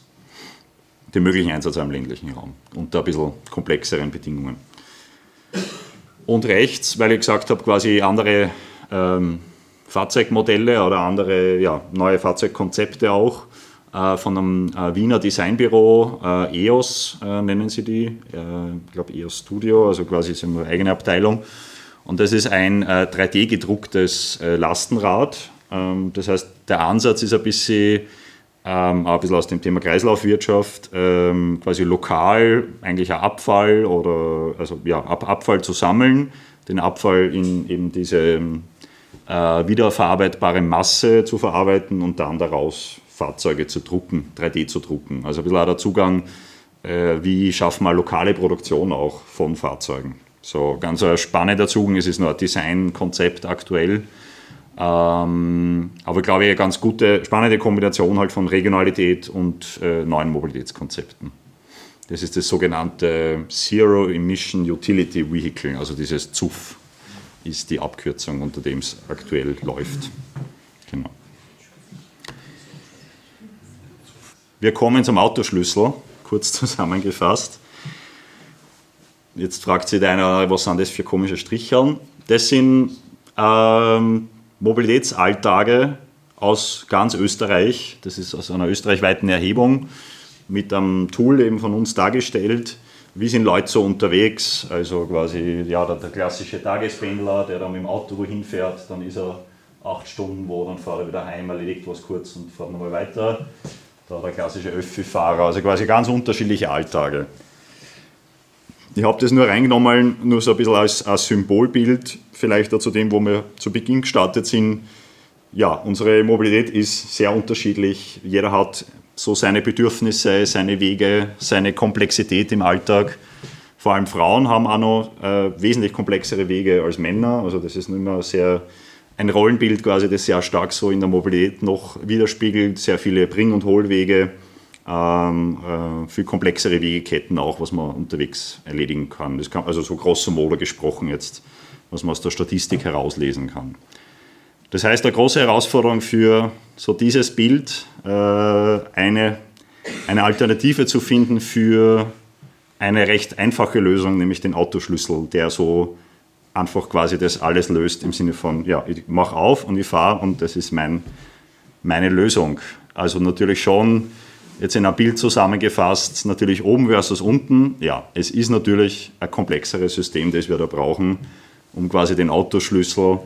dem möglichen Einsatz im ländlichen Raum unter ein bisschen komplexeren Bedingungen. Und rechts, weil ich gesagt habe, quasi andere ähm, Fahrzeugmodelle oder andere ja, neue Fahrzeugkonzepte auch äh, von einem äh, Wiener Designbüro, äh, EOS äh, nennen sie die, äh, ich glaube EOS Studio, also quasi ist eine eigene Abteilung. Und das ist ein 3D äh, gedrucktes Lastenrad. Ähm, das heißt, der Ansatz ist ein bisschen, ähm, ein bisschen aus dem Thema Kreislaufwirtschaft, ähm, quasi lokal eigentlich ein Abfall oder also ja, Abfall zu sammeln, den Abfall in eben diese äh, wiederverarbeitbare Masse zu verarbeiten und dann daraus Fahrzeuge zu drucken, 3D zu drucken. Also ein bisschen auch der Zugang, äh, wie schaffen wir lokale Produktion auch von Fahrzeugen. So ganz ein spannender Zugang, es ist nur ein Designkonzept aktuell. Ähm, aber glaube ich, eine ganz gute, spannende Kombination halt von Regionalität und äh, neuen Mobilitätskonzepten. Das ist das sogenannte Zero Emission Utility Vehicle, also dieses ZUF ist die Abkürzung, unter dem es aktuell läuft. Genau. Wir kommen zum Autoschlüssel, kurz zusammengefasst. Jetzt fragt sich der eine, was sind das für komische Stricheln? Das sind ähm, Mobilitätsalltage aus ganz Österreich. Das ist aus einer österreichweiten Erhebung mit einem Tool eben von uns dargestellt wie sind Leute so unterwegs? Also quasi ja, der, der klassische Tagespendler, der dann mit dem Auto wohin fährt, dann ist er acht Stunden wo, dann fährt er wieder heim, erledigt was kurz und fährt nochmal weiter. Da der klassische Öffi-Fahrer, also quasi ganz unterschiedliche Alltage. Ich habe das nur reingenommen, nur so ein bisschen als, als Symbolbild, vielleicht zu dem, wo wir zu Beginn gestartet sind. Ja, unsere Mobilität ist sehr unterschiedlich. Jeder hat so seine Bedürfnisse, seine Wege, seine Komplexität im Alltag. Vor allem Frauen haben auch noch äh, wesentlich komplexere Wege als Männer. Also das ist immer sehr ein Rollenbild quasi, das sehr stark so in der Mobilität noch widerspiegelt. Sehr viele Bring- und Hohlwege, ähm, äh, viel komplexere Wegeketten auch, was man unterwegs erledigen kann. Das kann also so grosso modo gesprochen jetzt, was man aus der Statistik herauslesen kann. Das heißt, eine große Herausforderung für so dieses Bild, äh, eine, eine Alternative zu finden für eine recht einfache Lösung, nämlich den Autoschlüssel, der so einfach quasi das alles löst im Sinne von, ja, ich mache auf und ich fahre und das ist mein, meine Lösung. Also natürlich schon jetzt in ein Bild zusammengefasst, natürlich oben versus unten. Ja, es ist natürlich ein komplexeres System, das wir da brauchen, um quasi den Autoschlüssel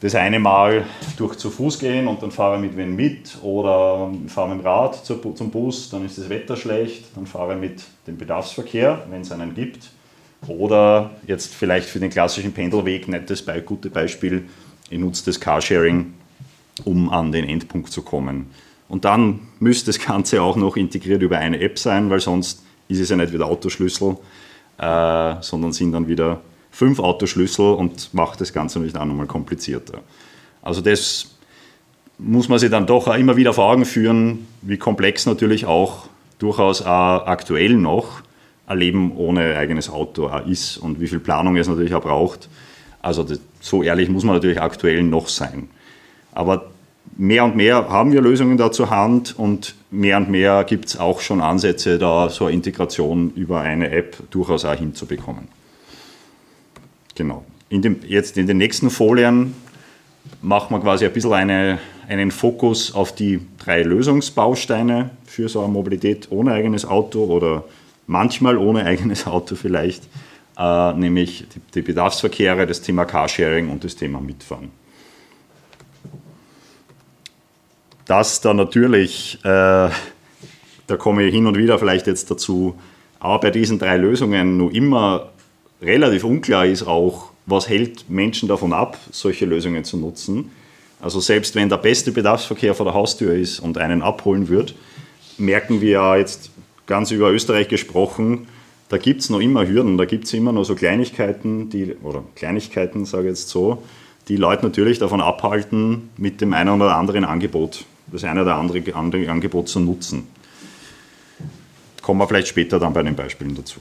das eine Mal durch zu Fuß gehen und dann fahre ich mit wen mit oder fahre mit dem Rad zum Bus, dann ist das Wetter schlecht, dann fahre ich mit dem Bedarfsverkehr, wenn es einen gibt. Oder jetzt vielleicht für den klassischen Pendelweg, nettes Be gute Beispiel, ich nutze das Carsharing, um an den Endpunkt zu kommen. Und dann müsste das Ganze auch noch integriert über eine App sein, weil sonst ist es ja nicht wieder Autoschlüssel, äh, sondern sind dann wieder fünf Autoschlüssel und macht das Ganze natürlich auch nochmal komplizierter. Also das muss man sich dann doch auch immer wieder vor Augen führen, wie komplex natürlich auch durchaus auch aktuell noch ein Leben ohne eigenes Auto ist und wie viel Planung es natürlich auch braucht. Also das, so ehrlich muss man natürlich aktuell noch sein. Aber mehr und mehr haben wir Lösungen da zur Hand und mehr und mehr gibt es auch schon Ansätze, da so eine Integration über eine App durchaus auch hinzubekommen. Genau. In dem, jetzt in den nächsten Folien machen wir quasi ein bisschen eine, einen Fokus auf die drei Lösungsbausteine für so eine Mobilität ohne eigenes Auto oder manchmal ohne eigenes Auto vielleicht, äh, nämlich die, die, Bedarfsverkehre, das Thema Carsharing und das Thema Mitfahren. Dass da natürlich, äh, da komme ich hin und wieder vielleicht jetzt dazu, aber bei diesen drei Lösungen nur immer relativ unklar ist auch, was hält Menschen davon ab, solche Lösungen zu nutzen. Also selbst wenn der beste Bedarfsverkehr vor der Haustür ist und einen abholen wird, merken wir ja jetzt ganz über Österreich gesprochen, da gibt es noch immer Hürden, da gibt es immer noch so Kleinigkeiten, die, oder Kleinigkeiten, sage ich jetzt so, die Leute natürlich davon abhalten, mit dem einen oder anderen Angebot, das eine oder andere, andere Angebot zu nutzen. Kommen wir vielleicht später dann bei den Beispielen dazu.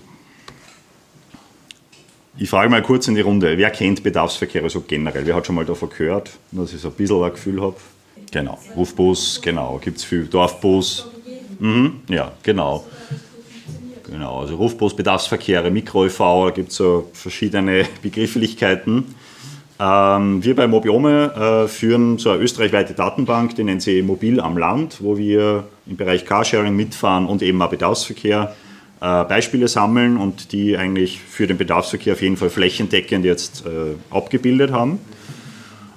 Ich frage mal kurz in die Runde, wer kennt Bedarfsverkehre so generell? Wer hat schon mal davon gehört, dass ich so ein bisschen ein Gefühl habe? Genau, Rufbus, genau, gibt es viel, Dorfbus. Mhm, ja, genau. Genau, also Rufbus, Bedarfsverkehre, Mikro-ÖV, da gibt es so verschiedene Begrifflichkeiten. Ähm, wir bei Mobiome äh, führen so eine österreichweite Datenbank, die nennt sie Mobil am Land, wo wir im Bereich Carsharing mitfahren und eben auch Bedarfsverkehr äh, Beispiele sammeln und die eigentlich für den Bedarfsverkehr auf jeden Fall flächendeckend jetzt äh, abgebildet haben.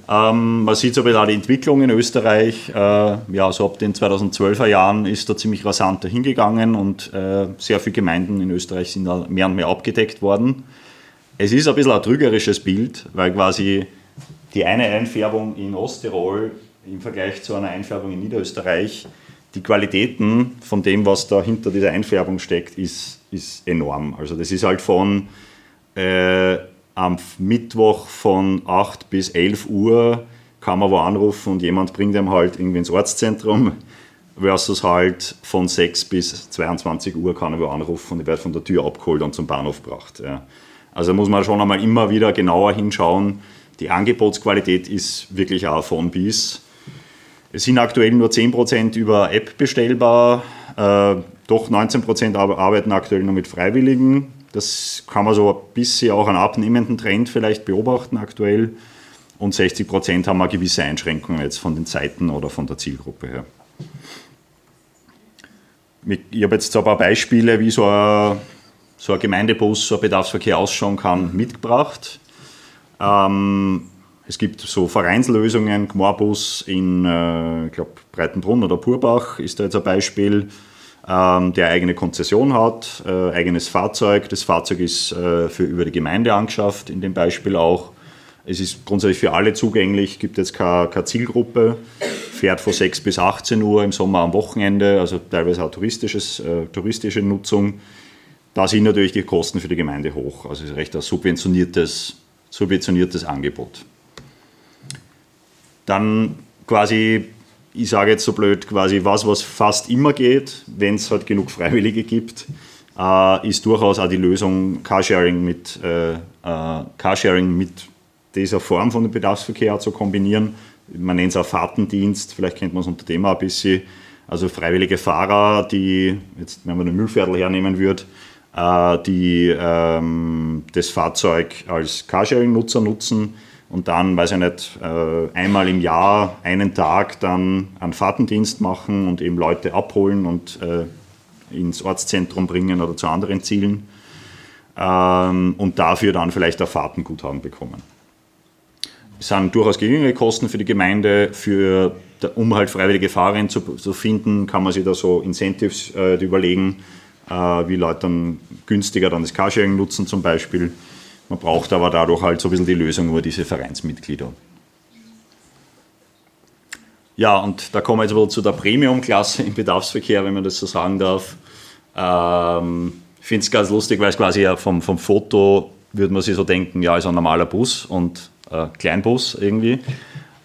Ähm, man sieht so bisschen die Entwicklung in Österreich. Ja, so ab den 2012er Jahren ist da ziemlich rasant dahingegangen und sehr viele Gemeinden in Österreich sind da mehr und mehr abgedeckt worden. Es ist ein bisschen ein trügerisches Bild, weil quasi die eine Einfärbung in Osttirol im Vergleich zu einer Einfärbung in Niederösterreich, die Qualitäten von dem, was da hinter dieser Einfärbung steckt, ist, ist enorm. Also das ist halt von äh, am Mittwoch von 8 bis 11 Uhr kann man wo anrufen und jemand bringt einem halt irgendwie ins Ortszentrum versus halt von 6 bis 22 Uhr kann er wo anrufen und ich werde von der Tür abgeholt und zum Bahnhof gebracht. Ja. Also muss man schon einmal immer wieder genauer hinschauen. Die Angebotsqualität ist wirklich auch von bis. Es sind aktuell nur 10% über App bestellbar, äh, doch 19% arbeiten aktuell nur mit Freiwilligen. Das kann man so ein bisschen auch einen abnehmenden Trend vielleicht beobachten aktuell. Und 60 Prozent haben wir gewisse Einschränkungen jetzt von den Zeiten oder von der Zielgruppe her. Ich habe jetzt so ein paar Beispiele, wie so ein, so ein Gemeindebus, so ein Bedarfsverkehr ausschauen kann, mitgebracht. Ähm, es gibt so Vereinslösungen, Gmorbus in, äh, ich Breitenbrunn oder Purbach ist da jetzt ein Beispiel ähm, der eigene Konzession hat, äh, eigenes Fahrzeug. Das Fahrzeug ist äh, für über die Gemeinde angeschafft, in dem Beispiel auch. Es ist grundsätzlich für alle zugänglich, gibt jetzt keine, keine Zielgruppe, fährt von 6 bis 18 Uhr im Sommer am Wochenende, also teilweise auch touristisches, äh, touristische Nutzung. Da sind natürlich die Kosten für die Gemeinde hoch. Also es ist recht ein subventioniertes, subventioniertes Angebot. Dann quasi ich sage jetzt so blöd, quasi was, was fast immer geht, wenn es halt genug Freiwillige gibt, äh, ist durchaus auch die Lösung Carsharing mit, äh, äh, Carsharing mit dieser Form von dem Bedarfsverkehr zu kombinieren. Man nennt es auch Fahrtendienst, vielleicht kennt man es unter dem auch ein bisschen. Also freiwillige Fahrer, die, jetzt wenn man den Müllviertel hernehmen würde, die ähm, das Fahrzeug als Carsharing-Nutzer nutzen und dann, weiß ich nicht, äh, einmal im Jahr einen Tag dann einen Fahrtendienst machen und eben Leute abholen und äh, ins Ortszentrum bringen oder zu anderen Zielen ähm, und dafür dann vielleicht ein Fahrtenguthaben bekommen. Es sind durchaus geringere Kosten für die Gemeinde, für, um halt freiwillige Fahrer zu, zu finden, kann man sich da so Incentives äh, überlegen, äh, wie Leute dann günstiger dann das Carsharing nutzen zum Beispiel man braucht aber dadurch halt so ein bisschen die Lösung über diese Vereinsmitglieder. Ja, und da kommen wir jetzt wohl zu der Premium-Klasse im Bedarfsverkehr, wenn man das so sagen darf. Ähm, finde es ganz lustig, weil es quasi ja vom, vom Foto würde man sich so denken, ja, ist ein normaler Bus und äh, Kleinbus irgendwie.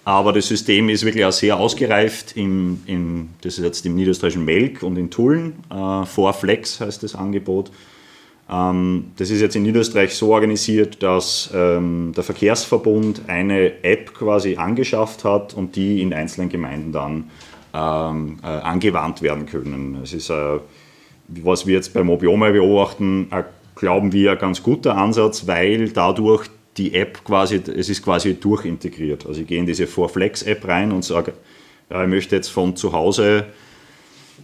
Aber das System ist wirklich auch sehr ausgereift. Im, im, das ist jetzt im niederösterreichischen Melk und in Tulln. Äh, Flex heißt das Angebot. Ähm, das ist jetzt in Niederösterreich so organisiert, dass ähm, der Verkehrsverbund eine App quasi angeschafft hat und die in einzelnen Gemeinden dann ähm, äh, angewandt werden können. Es ist, äh, was wir jetzt bei Mobiome beobachten, äh, glauben wir, ein ganz guter Ansatz, weil dadurch die App quasi, es ist quasi durchintegriert. Also ich gehe in diese Forflex-App rein und sage, ja, ich möchte jetzt von zu Hause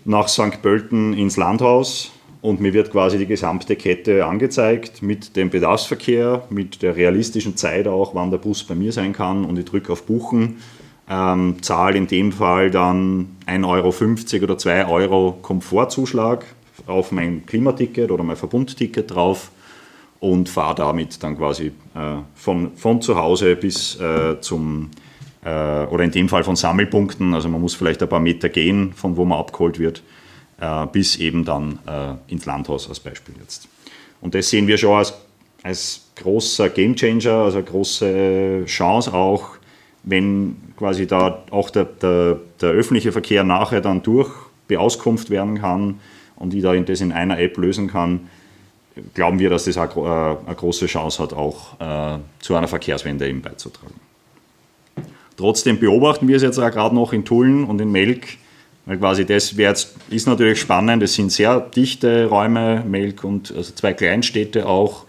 nach St. Pölten ins Landhaus und mir wird quasi die gesamte Kette angezeigt mit dem Bedarfsverkehr, mit der realistischen Zeit auch, wann der Bus bei mir sein kann und ich drücke auf Buchen, ähm, zahle in dem Fall dann 1,50 Euro oder 2 Euro Komfortzuschlag auf mein Klimaticket oder mein Verbundticket drauf und fahre damit dann quasi äh, von, von zu Hause bis äh, zum, äh, oder in dem Fall von Sammelpunkten, also man muss vielleicht ein paar Meter gehen, von wo man abgeholt wird, äh, bis eben dann äh, ins Landhaus als Beispiel jetzt. Und das sehen wir schon als als großer Gamechanger, also eine große Chance auch, wenn quasi da auch der, der, der öffentliche Verkehr nachher dann durch beauskunft werden kann und ich da das in einer App lösen kann, glauben wir, dass das auch äh, eine große Chance hat, auch äh, zu einer Verkehrswende eben beizutragen. Trotzdem beobachten wir es jetzt auch gerade noch in Tulln und in Melk, weil quasi das jetzt, ist natürlich spannend. Es sind sehr dichte Räume, Melk und also zwei Kleinstädte auch.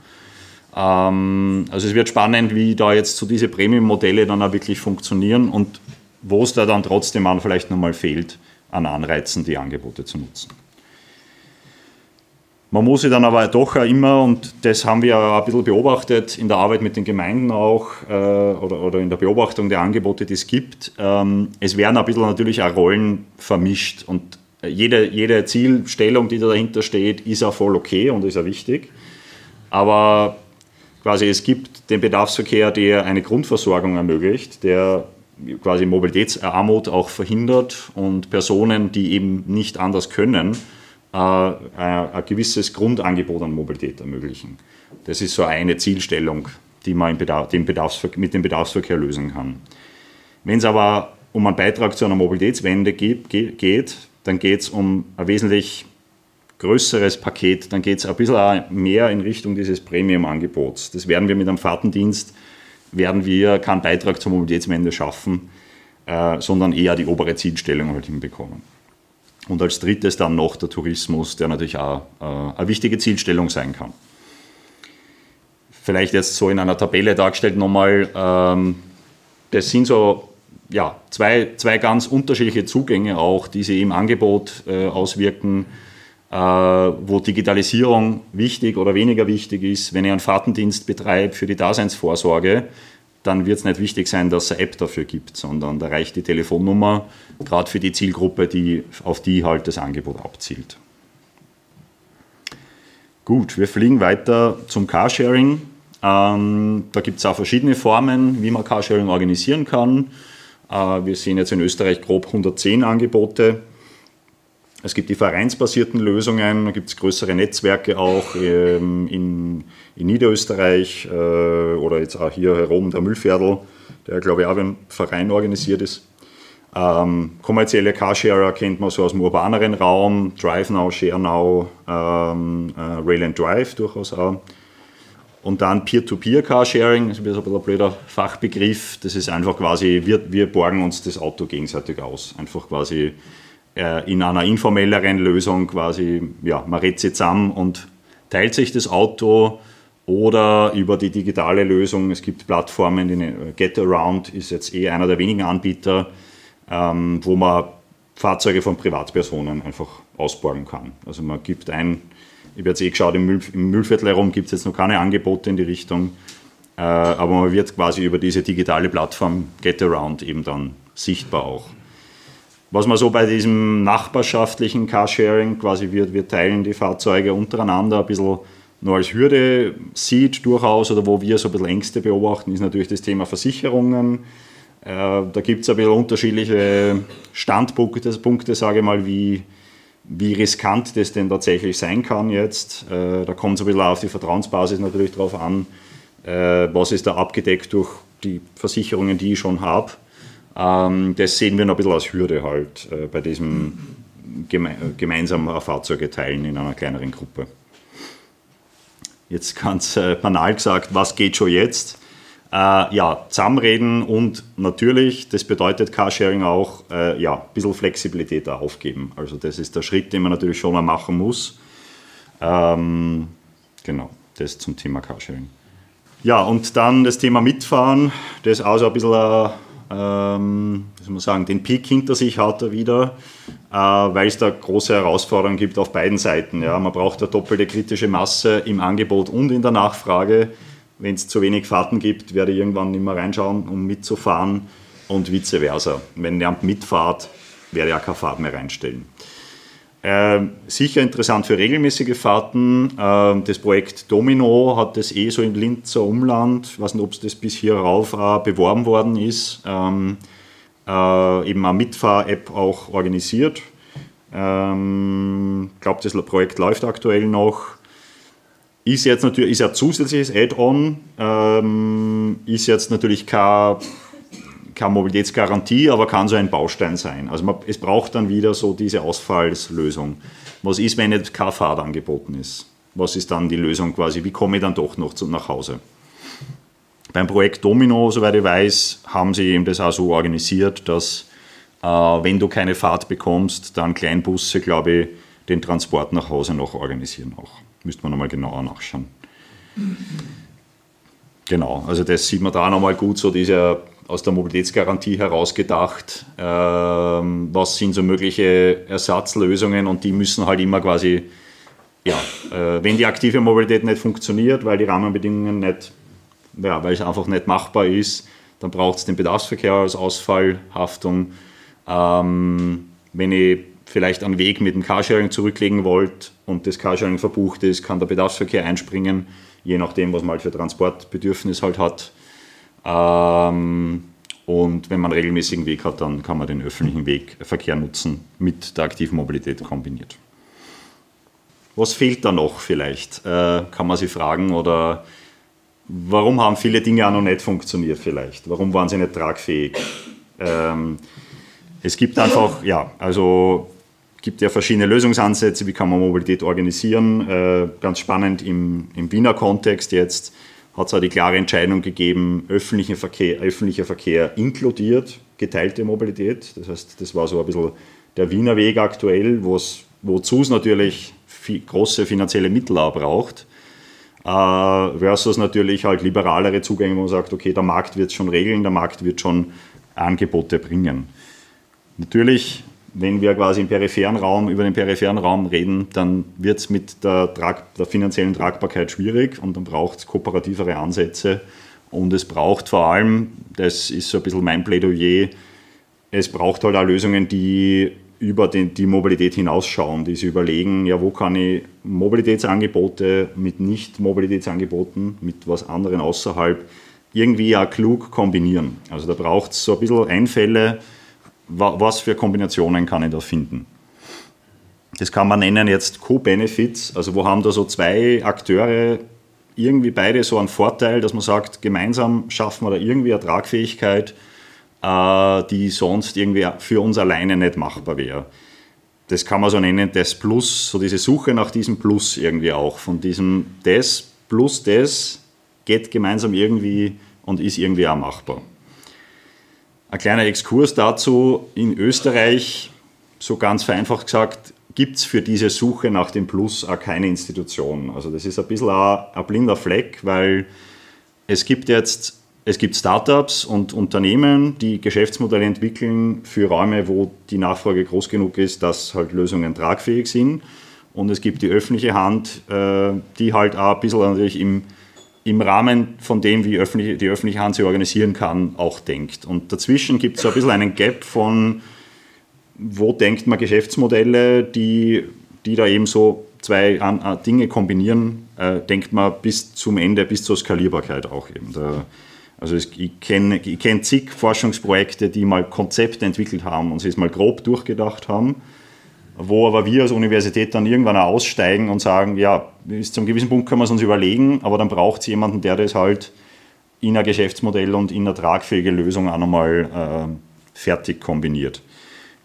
Ähm, also es wird spannend, wie da jetzt so diese Premium-Modelle dann auch wirklich funktionieren und wo es da dann trotzdem an vielleicht nochmal fehlt, an Anreizen, die Angebote zu nutzen. Man muss sich dann aber doch immer, und das haben wir ein bisschen beobachtet in der Arbeit mit den Gemeinden auch äh, oder, oder in der Beobachtung der Angebote, die es gibt, ähm, es werden ein bisschen natürlich auch Rollen vermischt und jede, jede Zielstellung, die da dahinter steht, ist auch voll okay und ist auch wichtig. Aber quasi es gibt den Bedarfsverkehr, der eine Grundversorgung ermöglicht, der quasi Mobilitätsarmut auch verhindert und Personen, die eben nicht anders können, ein gewisses Grundangebot an Mobilität ermöglichen. Das ist so eine Zielstellung, die man Bedarf, mit dem Bedarfsverkehr lösen kann. Wenn es aber um einen Beitrag zu einer Mobilitätswende geht, dann geht es um ein wesentlich größeres Paket, dann geht es ein bisschen mehr in Richtung dieses Premium-Angebots. Das werden wir mit einem Fahrtendienst, werden wir keinen Beitrag zur Mobilitätswende schaffen, äh, sondern eher die obere Zielstellung halt hinbekommen. Und als drittes dann noch der Tourismus, der natürlich auch äh, eine wichtige Zielstellung sein kann. Vielleicht jetzt so in einer Tabelle dargestellt nochmal, ähm, das sind so ja, zwei, zwei ganz unterschiedliche Zugänge auch, die sich im Angebot äh, auswirken, äh, wo Digitalisierung wichtig oder weniger wichtig ist. Wenn ich einen Fahrtendienst betreibe für die Daseinsvorsorge, dann wird es nicht wichtig sein, dass es eine App dafür gibt, sondern da reicht die Telefonnummer, gerade für die Zielgruppe, die, auf die halt das Angebot abzielt. Gut, wir fliegen weiter zum Carsharing. Ähm, da gibt es auch verschiedene Formen, wie man Carsharing organisieren kann. Äh, wir sehen jetzt in Österreich grob 110 Angebote. Es gibt die vereinsbasierten Lösungen, da gibt es größere Netzwerke auch ähm, in, in, Niederösterreich äh, oder jetzt auch hier herum der Müllviertel, der glaube ich auch ein Verein organisiert ist. Ähm, kommerzielle Carsharer kennt man so aus dem urbaneren Raum, DriveNow, ShareNow, ähm, äh, Rail and Drive durchaus auch. Und dann Peer-to-Peer-Carsharing, das ist ein bisschen ein blöder Fachbegriff. Das ist einfach quasi, wir, wir borgen uns das Auto gegenseitig aus. Einfach quasi äh, in einer informelleren Lösung quasi, ja, man redet sich zusammen und teilt sich das Auto oder über die digitale Lösung. Es gibt Plattformen, die GetAround ist jetzt eh einer der wenigen Anbieter, ähm, wo man Fahrzeuge von Privatpersonen einfach ausborgen kann. Also man gibt ein, ich habe jetzt eh geschaut, im, Müll, im Müllviertel herum gibt es jetzt noch keine Angebote in die Richtung, äh, aber man wird quasi über diese digitale Plattform GetAround eben dann sichtbar auch. Was man so bei diesem nachbarschaftlichen Carsharing quasi wird, wir teilen die Fahrzeuge untereinander ein bisschen nur als Hürde sieht durchaus oder wo wir so ein bisschen Ängste beobachten, ist natürlich das Thema Versicherungen. Äh, da gibt es ein bisschen unterschiedliche Standpunkte, Punkte, sage ich mal, wie, wie riskant das denn tatsächlich sein kann jetzt. Äh, da kommt es ein bisschen auf die Vertrauensbasis natürlich drauf an, äh, was ist da abgedeckt durch die Versicherungen, die ich schon habe. Ähm, das sehen wir noch ein bisschen als Hürde halt äh, bei diesem geme gemeinsamen Fahrzeuge teilen in einer kleineren Gruppe. Jetzt ganz äh, banal gesagt, was geht schon jetzt? Äh, ja, zusammenreden und natürlich, das bedeutet Carsharing auch, äh, ja, ein bisschen Flexibilität aufgeben. Also das ist der Schritt, den man natürlich schon mal machen muss. Ähm, genau, das zum Thema Carsharing. Ja, und dann das Thema Mitfahren, das ist auch so ein bisschen ein ähm, wie man sagen, den Peak hinter sich hat er wieder, äh, weil es da große Herausforderungen gibt auf beiden Seiten. Ja. Man braucht eine doppelte kritische Masse im Angebot und in der Nachfrage. Wenn es zu wenig Fahrten gibt, werde ich irgendwann nicht mehr reinschauen, um mitzufahren und vice versa. Wenn jemand mitfahrt, werde ich auch keine Fahrt mehr reinstellen. Äh, sicher interessant für regelmäßige Fahrten. Äh, das Projekt Domino hat das eh so im Linzer Umland, ich weiß nicht, ob es das bis hier rauf äh, beworben worden ist, ähm, äh, eben eine Mitfahr-App auch organisiert. Ähm, ich glaube, das Projekt läuft aktuell noch. ist jetzt natürlich ist ein zusätzliches Add-on, ähm, ist jetzt natürlich kein keine Mobilitätsgarantie, aber kann so ein Baustein sein. Also man, es braucht dann wieder so diese Ausfallslösung. Was ist, wenn jetzt kein Fahrt angeboten ist? Was ist dann die Lösung quasi? Wie komme ich dann doch noch zu, nach Hause? Beim Projekt Domino, soweit ich weiß, haben sie eben das auch so organisiert, dass äh, wenn du keine Fahrt bekommst, dann Kleinbusse, glaube ich, den Transport nach Hause noch organisieren auch. Müsste man nochmal genauer nachschauen. Mhm. Genau, also das sieht man da nochmal gut, so diese aus der Mobilitätsgarantie herausgedacht, ähm, was sind so mögliche Ersatzlösungen und die müssen halt immer quasi, ja, äh, wenn die aktive Mobilität nicht funktioniert, weil die Rahmenbedingungen nicht, ja, weil es einfach nicht machbar ist, dann braucht es den Bedarfsverkehr als Ausfallhaftung. Ähm, wenn ich vielleicht einen Weg mit dem Carsharing zurücklegen wollt und das Carsharing verbucht ist, kann der Bedarfsverkehr einspringen, je nachdem, was man halt für Transportbedürfnis halt hat. Ähm, und wenn man einen regelmäßigen Weg hat, dann kann man den öffentlichen Wegverkehr nutzen, mit der aktiven Mobilität kombiniert. Was fehlt da noch vielleicht? Äh, kann man sich fragen oder warum haben viele Dinge auch noch nicht funktioniert vielleicht? Warum waren sie nicht tragfähig? Ähm, es gibt einfach, ja, also gibt ja verschiedene Lösungsansätze, wie kann man Mobilität organisieren. Äh, ganz spannend im, im Wiener Kontext jetzt hat es auch die klare Entscheidung gegeben, öffentlicher Verkehr, öffentlicher Verkehr inkludiert geteilte Mobilität. Das heißt, das war so ein bisschen der Wiener Weg aktuell, wozu es natürlich viel, große finanzielle Mittel auch braucht. Äh, versus natürlich halt liberalere Zugänge, wo man sagt, okay, der Markt wird es schon regeln, der Markt wird schon Angebote bringen. Natürlich wenn wir quasi im peripheren Raum über den peripheren Raum reden, dann wird es mit der, der, finanziellen Tragbarkeit schwierig und dann braucht es kooperativere Ansätze. Und es braucht vor allem, das ist so ein bisschen mein Plädoyer, es braucht halt auch Lösungen, die über den, die Mobilität hinausschauen, die sich überlegen, ja, wo kann ich Mobilitätsangebote mit Nicht-Mobilitätsangeboten, mit was anderen außerhalb, irgendwie ja klug kombinieren. Also da braucht es so ein bisschen Einfälle, was für Kombinationen kann ich da finden. Das kann man nennen jetzt Co-Benefits, also wo haben da so zwei Akteure irgendwie beide so einen Vorteil, dass man sagt, gemeinsam schaffen wir da irgendwie eine Tragfähigkeit, äh, die sonst irgendwie für uns alleine nicht machbar wäre. Das kann man so nennen, das Plus, so diese Suche nach diesem Plus irgendwie auch, von diesem das plus das geht gemeinsam irgendwie und ist irgendwie auch machbar. Ein kleiner Exkurs dazu. In Österreich, so ganz vereinfacht gesagt, gibt es für diese Suche nach dem Plus auch keine Institution. Also das ist ein bisschen ein, ein blinder Fleck, weil es gibt jetzt es gibt Startups und Unternehmen, die Geschäftsmodelle entwickeln für Räume, wo die Nachfrage groß genug ist, dass halt Lösungen tragfähig sind. Und es gibt die öffentliche Hand, äh, die halt auch ein bisschen natürlich im im Rahmen von dem, wie öffentlich, die öffentliche Hand sich organisieren kann, auch denkt. Und dazwischen gibt es so ein bisschen einen Gap von, wo denkt man Geschäftsmodelle, die, die da eben so zwei äh, Dinge kombinieren, äh, denkt man bis zum Ende, bis zur Skalierbarkeit auch eben. Da, also ich kenne ich kenn zig Forschungsprojekte, die mal Konzepte entwickelt haben und sie es mal grob durchgedacht haben wo aber wir als Universität dann irgendwann aussteigen und sagen, ja, bis zum gewissen Punkt können wir es uns überlegen, aber dann braucht es jemanden, der das halt in ein Geschäftsmodell und in eine tragfähige Lösung auch nochmal äh, fertig kombiniert.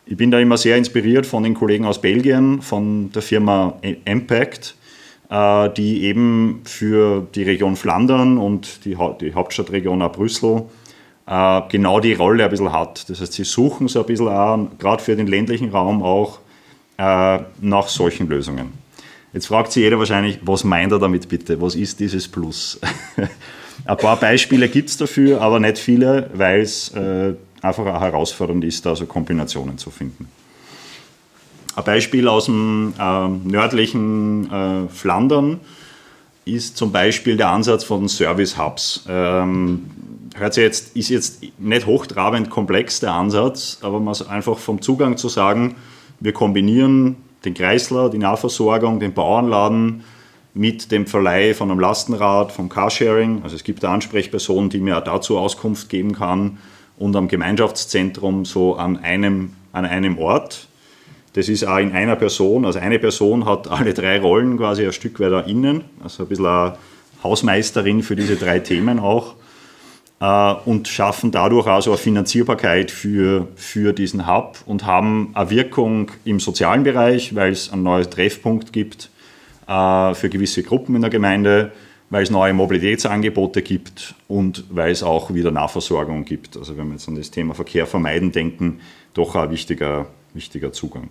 Ich bin da immer sehr inspiriert von den Kollegen aus Belgien, von der Firma Impact, äh, die eben für die Region Flandern und die, ha die Hauptstadtregion auch Brüssel äh, genau die Rolle ein bisschen hat. Das heißt, sie suchen so ein bisschen auch, gerade für den ländlichen Raum auch, äh, nach solchen Lösungen. Jetzt fragt sich jeder wahrscheinlich, was meint er damit bitte? Was ist dieses Plus? ein paar Beispiele gibt es dafür, aber nicht viele, weil es äh, einfach auch herausfordernd ist, da so Kombinationen zu finden. Ein Beispiel aus dem äh, nördlichen Flandern ist zum Beispiel der Ansatz von Service Hubs. Ähm, hört sich jetzt, ist jetzt nicht hochtrabend komplex der Ansatz, aber man einfach vom Zugang zu sagen, wir kombinieren den Kreisler, die Nahversorgung, den Bauernladen mit dem Verleih von einem Lastenrad, vom Carsharing. Also es gibt eine Ansprechperson, die mir dazu Auskunft geben kann und am Gemeinschaftszentrum so an einem, an einem Ort. Das ist auch in einer Person, also eine Person hat alle drei Rollen quasi ein Stück weiter innen, also ein bisschen eine Hausmeisterin für diese drei Themen auch und schaffen dadurch also eine Finanzierbarkeit für, für diesen Hub und haben eine Wirkung im sozialen Bereich, weil es einen neuen Treffpunkt gibt äh, für gewisse Gruppen in der Gemeinde, weil es neue Mobilitätsangebote gibt und weil es auch wieder Nahversorgung gibt. Also wenn wir jetzt an das Thema Verkehr vermeiden denken, doch ein wichtiger, wichtiger Zugang.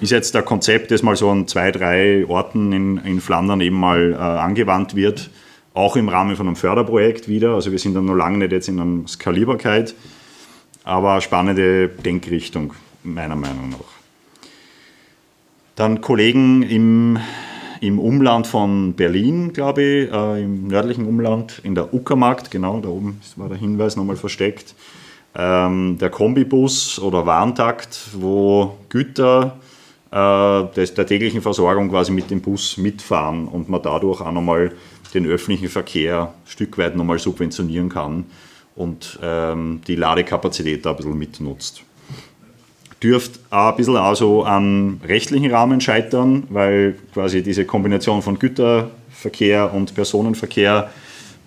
Ist jetzt der Konzept, das mal so an zwei, drei Orten in, in Flandern eben mal äh, angewandt wird, auch im Rahmen von einem Förderprojekt wieder. Also wir sind dann noch lange nicht jetzt in einer Skalierbarkeit, aber spannende Denkrichtung, meiner Meinung nach. Dann Kollegen im, im Umland von Berlin, glaube ich, äh, im nördlichen Umland, in der Uckermarkt, genau, da oben war der Hinweis nochmal versteckt. Ähm, der Kombibus oder Warntakt, wo Güter des, der täglichen Versorgung quasi mit dem Bus mitfahren und man dadurch auch nochmal den öffentlichen Verkehr ein Stück weit nochmal subventionieren kann und ähm, die Ladekapazität da ein bisschen mitnutzt. Dürft auch ein bisschen also am rechtlichen Rahmen scheitern, weil quasi diese Kombination von Güterverkehr und Personenverkehr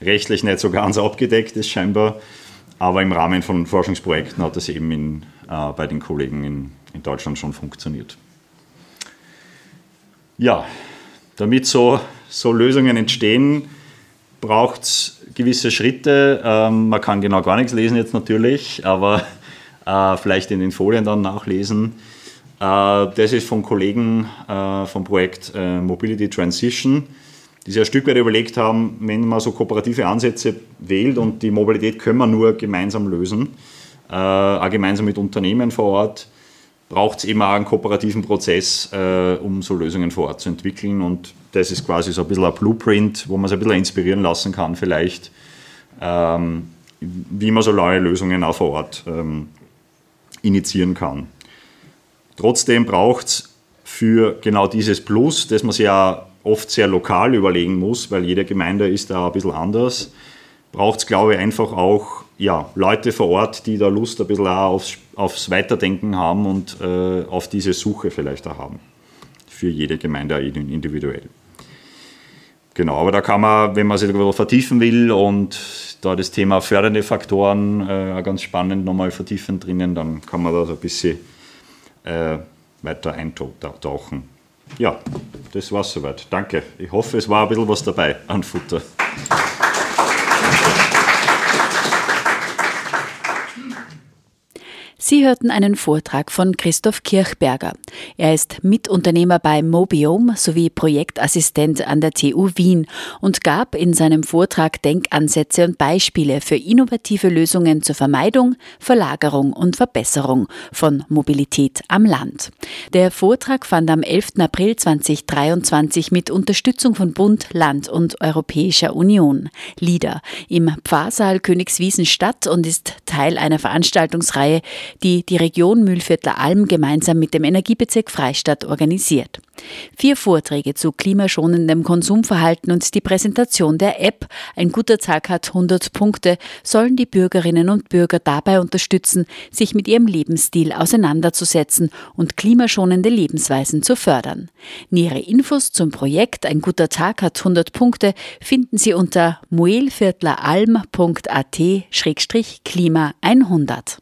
rechtlich nicht so ganz abgedeckt ist scheinbar. Aber im Rahmen von Forschungsprojekten hat das eben in, äh, bei den Kollegen in, in Deutschland schon funktioniert ja, damit so, so Lösungen entstehen, braucht es gewisse Schritte. Ähm, man kann genau gar nichts lesen jetzt natürlich, aber äh, vielleicht in den Folien dann nachlesen. Äh, das ist von Kollegen äh, vom Projekt äh, Mobility Transition, die sich ein Stück weit überlegt haben, wenn man so kooperative Ansätze wählt und die Mobilität können wir nur gemeinsam lösen, äh, auch gemeinsam mit Unternehmen vor Ort, braucht es immer einen kooperativen Prozess, äh, um so Lösungen vor Ort zu entwickeln. Und das ist quasi so ein bisschen ein Blueprint, wo man sich ein bisschen inspirieren lassen kann, vielleicht, ähm, wie man so neue Lösungen auch vor Ort ähm, initiieren kann. Trotzdem braucht es für genau dieses Plus, das man sich ja oft sehr lokal überlegen muss, weil jede Gemeinde ist da ein bisschen anders, braucht es, glaube ich, einfach auch ja, Leute vor Ort, die da Lust ein bisschen auch aufs, aufs Weiterdenken haben und äh, auf diese Suche vielleicht auch haben. Für jede Gemeinde individuell. Genau, aber da kann man, wenn man sich ein vertiefen will und da das Thema fördernde Faktoren äh, ganz spannend nochmal vertiefen drinnen, dann kann man da so ein bisschen äh, weiter eintauchen. Ja, das war's soweit. Danke. Ich hoffe, es war ein bisschen was dabei an Futter. Sie hörten einen Vortrag von Christoph Kirchberger. Er ist Mitunternehmer bei Mobiome sowie Projektassistent an der TU Wien und gab in seinem Vortrag Denkansätze und Beispiele für innovative Lösungen zur Vermeidung, Verlagerung und Verbesserung von Mobilität am Land. Der Vortrag fand am 11. April 2023 mit Unterstützung von Bund, Land und Europäischer Union LIDA im Pfarrsaal Königswiesen statt und ist Teil einer Veranstaltungsreihe, die die Region Mühlviertler Alm gemeinsam mit dem Energiebezirk Freistadt organisiert. Vier Vorträge zu klimaschonendem Konsumverhalten und die Präsentation der App Ein guter Tag hat 100 Punkte sollen die Bürgerinnen und Bürger dabei unterstützen, sich mit ihrem Lebensstil auseinanderzusetzen und klimaschonende Lebensweisen zu fördern. Nähere Infos zum Projekt Ein guter Tag hat 100 Punkte finden Sie unter moelviertleralm.at-klima 100.